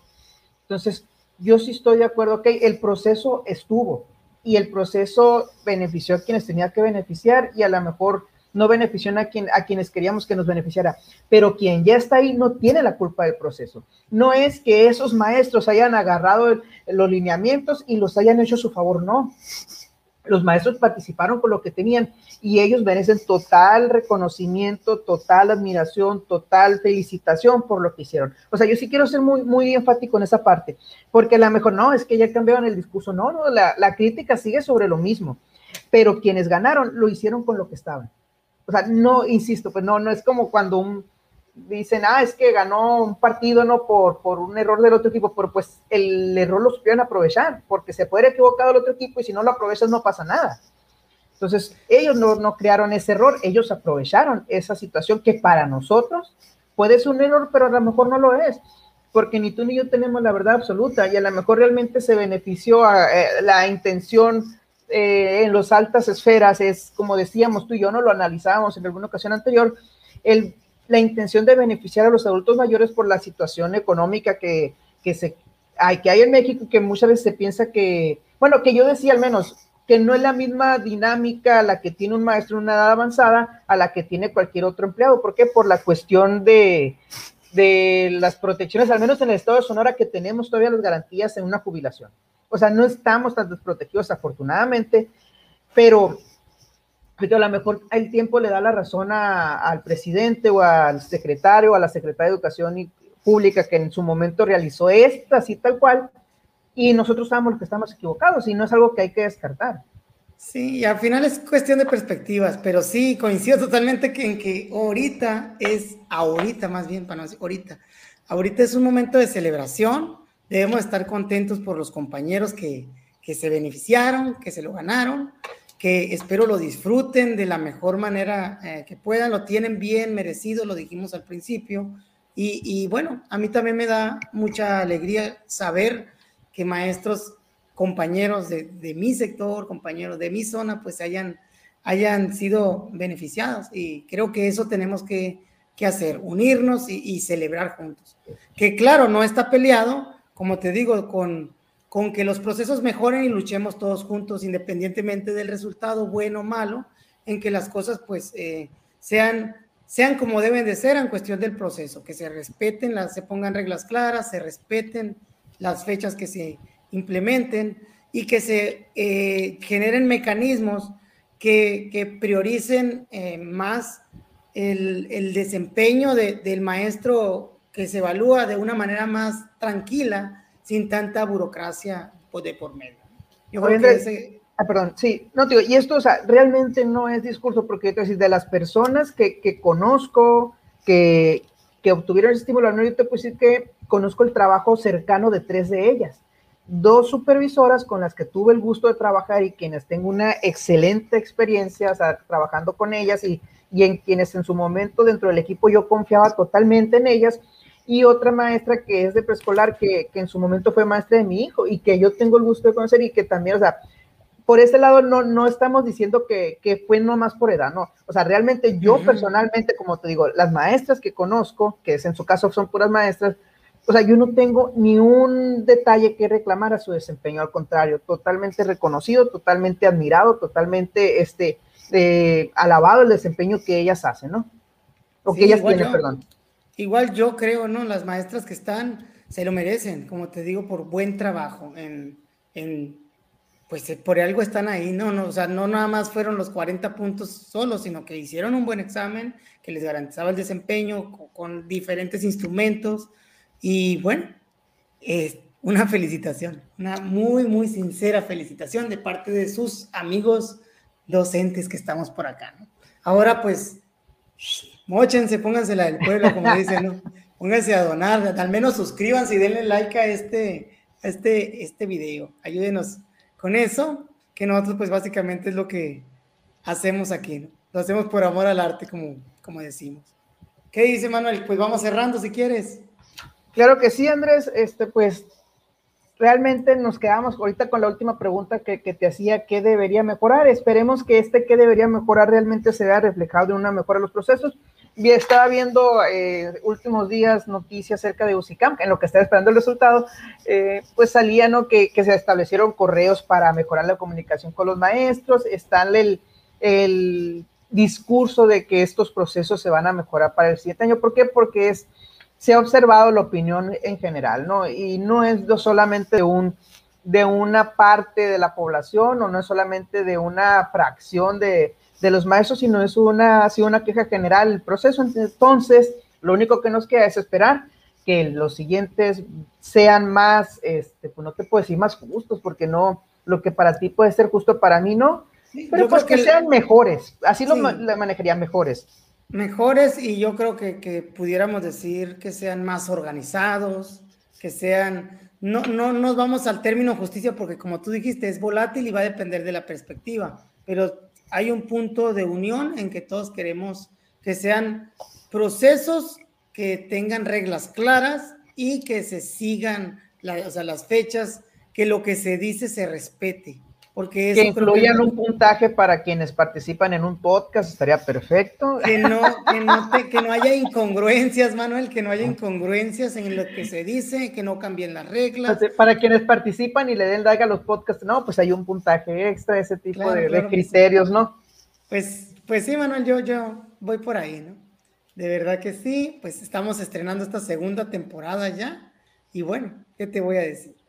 Entonces, yo sí estoy de acuerdo que el proceso estuvo y el proceso benefició a quienes tenía que beneficiar y a lo mejor no benefició a, quien, a quienes queríamos que nos beneficiara, pero quien ya está ahí no tiene la culpa del proceso. No es que esos maestros hayan agarrado los lineamientos y los hayan hecho a su favor, no. Los maestros participaron con lo que tenían y ellos merecen total reconocimiento, total admiración, total felicitación por lo que hicieron. O sea, yo sí quiero ser muy, muy enfático en esa parte, porque a lo mejor no, es que ya cambiaron el discurso, no, no, la, la crítica sigue sobre lo mismo, pero quienes ganaron lo hicieron con lo que estaban. O sea, no, insisto, pues no, no es como cuando un, dicen, ah, es que ganó un partido no por, por un error del otro equipo, pero pues el error lo supieron aprovechar, porque se puede equivocar el otro equipo y si no lo aprovechas no pasa nada. Entonces, ellos no, no crearon ese error, ellos aprovecharon esa situación que para nosotros puede ser un error, pero a lo mejor no lo es, porque ni tú ni yo tenemos la verdad absoluta y a lo mejor realmente se benefició eh, la intención eh, en las altas esferas, es como decíamos tú y yo, no lo analizábamos en alguna ocasión anterior, el la intención de beneficiar a los adultos mayores por la situación económica que, que, se, hay, que hay en México, que muchas veces se piensa que, bueno, que yo decía al menos, que no es la misma dinámica la que tiene un maestro en una edad avanzada a la que tiene cualquier otro empleado. ¿Por qué? Por la cuestión de, de las protecciones, al menos en el estado de Sonora, que tenemos todavía las garantías en una jubilación. O sea, no estamos tan desprotegidos, afortunadamente, pero a lo mejor el tiempo le da la razón al presidente o al secretario o a la secretaria de Educación Pública que en su momento realizó esta así tal cual y nosotros sabemos que estamos equivocados y no es algo que hay que descartar. Sí, al final es cuestión de perspectivas, pero sí, coincido totalmente que en que ahorita es, ahorita más bien, para no decir ahorita, ahorita es un momento de celebración, debemos estar contentos por los compañeros que, que se beneficiaron, que se lo ganaron, que espero lo disfruten de la mejor manera eh, que puedan, lo tienen bien merecido, lo dijimos al principio. Y, bueno, a mí también me da mucha alegría saber que maestros, compañeros de, mi sector, compañeros de mi zona, pues hayan, hayan sido beneficiados. Y creo que eso tenemos que, hacer, unirnos y, y celebrar juntos. Que claro, no está peleado, como te digo, con con que los procesos mejoren y luchemos todos juntos, independientemente del resultado, bueno o malo, en que las cosas pues eh, sean, sean como deben de ser en cuestión del proceso, que se respeten, las, se pongan reglas claras, se respeten las fechas que se implementen y que se eh, generen mecanismos que, prioricen eh, más el, desempeño de, del maestro que se evalúa de una manera más tranquila sin tanta burocracia pues, de por medio. Yo creo que ese... Ah, perdón, sí, no digo, y esto, o sea, realmente no es discurso, porque yo te decir, de las personas que, que conozco, que, que obtuvieron ese estímulo, yo te puedo decir que conozco el trabajo cercano de tres de ellas. Dos supervisoras con las que tuve el gusto de trabajar y quienes tengo una excelente experiencia, o sea, trabajando con ellas y, y en quienes en su momento dentro del equipo yo confiaba totalmente en ellas, y otra maestra que es de preescolar, que, que, en su momento fue maestra de mi hijo y que yo tengo el gusto de conocer y que también, o sea, por ese lado no, no estamos diciendo que, que fue nomás por edad, no. O sea, realmente yo personalmente, como te digo, las maestras que conozco, que es en su caso son puras maestras, o sea, yo no tengo ni un detalle que reclamar a su desempeño, al contrario, totalmente reconocido, totalmente admirado, totalmente este, eh, alabado el desempeño que ellas hacen, ¿no? O que ellas tienen, perdón. Igual yo creo, ¿no? Las maestras que están se lo merecen, como te digo, por buen trabajo. En, en pues eh, por algo están ahí, ¿no? ¿no? O sea, no nada más fueron los 40 puntos solos, sino que hicieron un buen examen que les garantizaba el desempeño con, diferentes instrumentos. Y bueno, es una felicitación, una muy, muy sincera felicitación de parte de sus amigos docentes que estamos por acá, ¿no? Ahora, pues, Móchense, pónganse la del pueblo, como dicen, ¿no? Pónganse a donar, al menos suscríbanse y denle like a este, este, este video. Ayúdenos con eso, que nosotros pues básicamente es lo que hacemos aquí, ¿no? Lo hacemos por amor al arte, como, como decimos. ¿Qué dice Manuel? Pues vamos cerrando si quieres. Claro que sí, Andrés. Este, pues realmente nos quedamos ahorita con la última pregunta que, te hacía, ¿qué debería mejorar? Esperemos que este qué debería mejorar realmente se vea reflejado en una mejora de los procesos. Estaba viendo eh, últimos días noticias acerca de UCICAM, en lo que estaba esperando el resultado, eh, pues salía ¿no? que, se establecieron correos para mejorar la comunicación con los maestros, están el, el discurso de que estos procesos se van a mejorar para el siguiente año. ¿Por qué? Porque es, se ha observado la opinión en general, ¿no? Y no es solamente de, un, de una parte de la población o no es solamente de una fracción de, de los maestros, sino es una, sido una queja general el proceso. Entonces, lo único que nos queda es esperar que los siguientes sean más, este, pues no te puedo decir más justos, porque no, lo que para ti puede ser justo, para mí no, pero pues que, sean mejores, así lo, manejaría mejores. Mejores y yo creo que, que, pudiéramos decir que sean más organizados, que sean, no, no nos vamos al término justicia porque como tú dijiste es volátil y va a depender de la perspectiva, pero hay un punto de unión en que todos queremos que sean procesos que tengan reglas claras y que se sigan las fechas, que lo que se dice se respete. Porque eso que incluyan un puntaje para quienes participan en un podcast, estaría perfecto. Que no, que no, que no haya incongruencias, Manuel, que no haya incongruencias en lo que se dice, que no cambien las reglas. Para quienes participan y le den like a los podcasts, no, pues hay un puntaje extra, ese tipo de, criterios, ¿no? Pues, pues sí, Manuel, yo, yo voy por ahí, ¿no? De verdad que sí, pues estamos estrenando esta segunda temporada ya. Y bueno, ¿qué te voy a decir?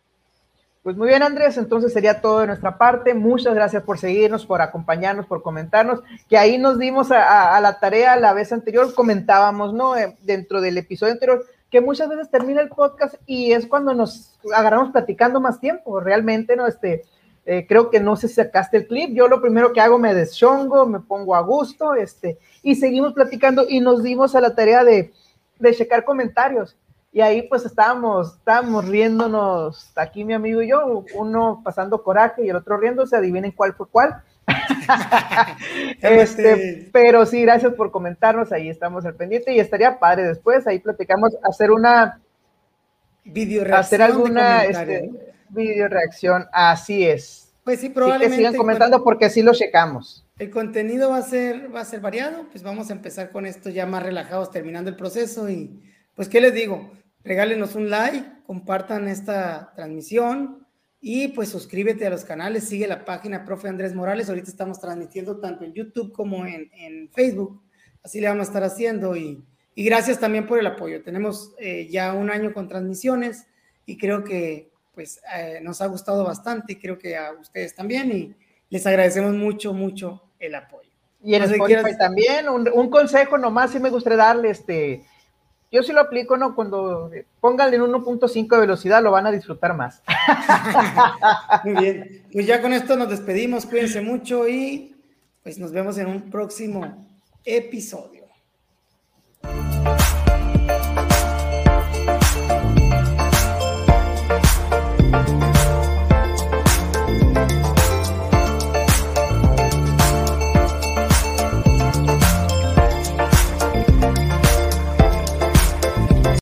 Pues muy bien, Andrés, entonces sería todo de nuestra parte. Muchas gracias por seguirnos, por acompañarnos, por comentarnos, que ahí nos dimos a, la tarea la vez anterior, comentábamos, ¿no? Eh, dentro del episodio anterior, que muchas veces termina el podcast y es cuando nos agarramos platicando más tiempo, realmente, ¿no? Este, eh, creo que no sé si sacaste el clip, yo lo primero que hago me deschongo, me pongo a gusto, este, y seguimos platicando y nos dimos a la tarea de, de checar comentarios y ahí pues estábamos, estábamos riéndonos, aquí mi amigo y yo, uno pasando coraje y el otro riéndose, adivinen cuál fue cuál. este, pero sí, gracias por comentarnos, ahí estamos al pendiente y estaría padre después, ahí platicamos, hacer una video. Hacer alguna este, video reacción, así es. Pues sí, probablemente. que sigan comentando porque sí lo checamos. El contenido va a ser, va a ser variado, pues vamos a empezar con esto ya más relajados, terminando el proceso y pues, ¿qué les digo? Regálenos un like, compartan esta transmisión y pues suscríbete a los canales, sigue la página Profe Andrés Morales. Ahorita estamos transmitiendo tanto en YouTube como en, Facebook. Así le vamos a estar haciendo y, gracias también por el apoyo. Tenemos eh, ya un año con transmisiones y creo que pues eh, nos ha gustado bastante y creo que a ustedes también y les agradecemos mucho, mucho el apoyo. Y en Spotify también, un, un, consejo nomás, si me gustaría darle este, yo sí lo aplico, ¿no? Cuando pónganle en 1.5 de velocidad, lo van a disfrutar más. Muy bien. Pues ya con esto nos despedimos. Cuídense mucho y pues nos vemos en un próximo episodio.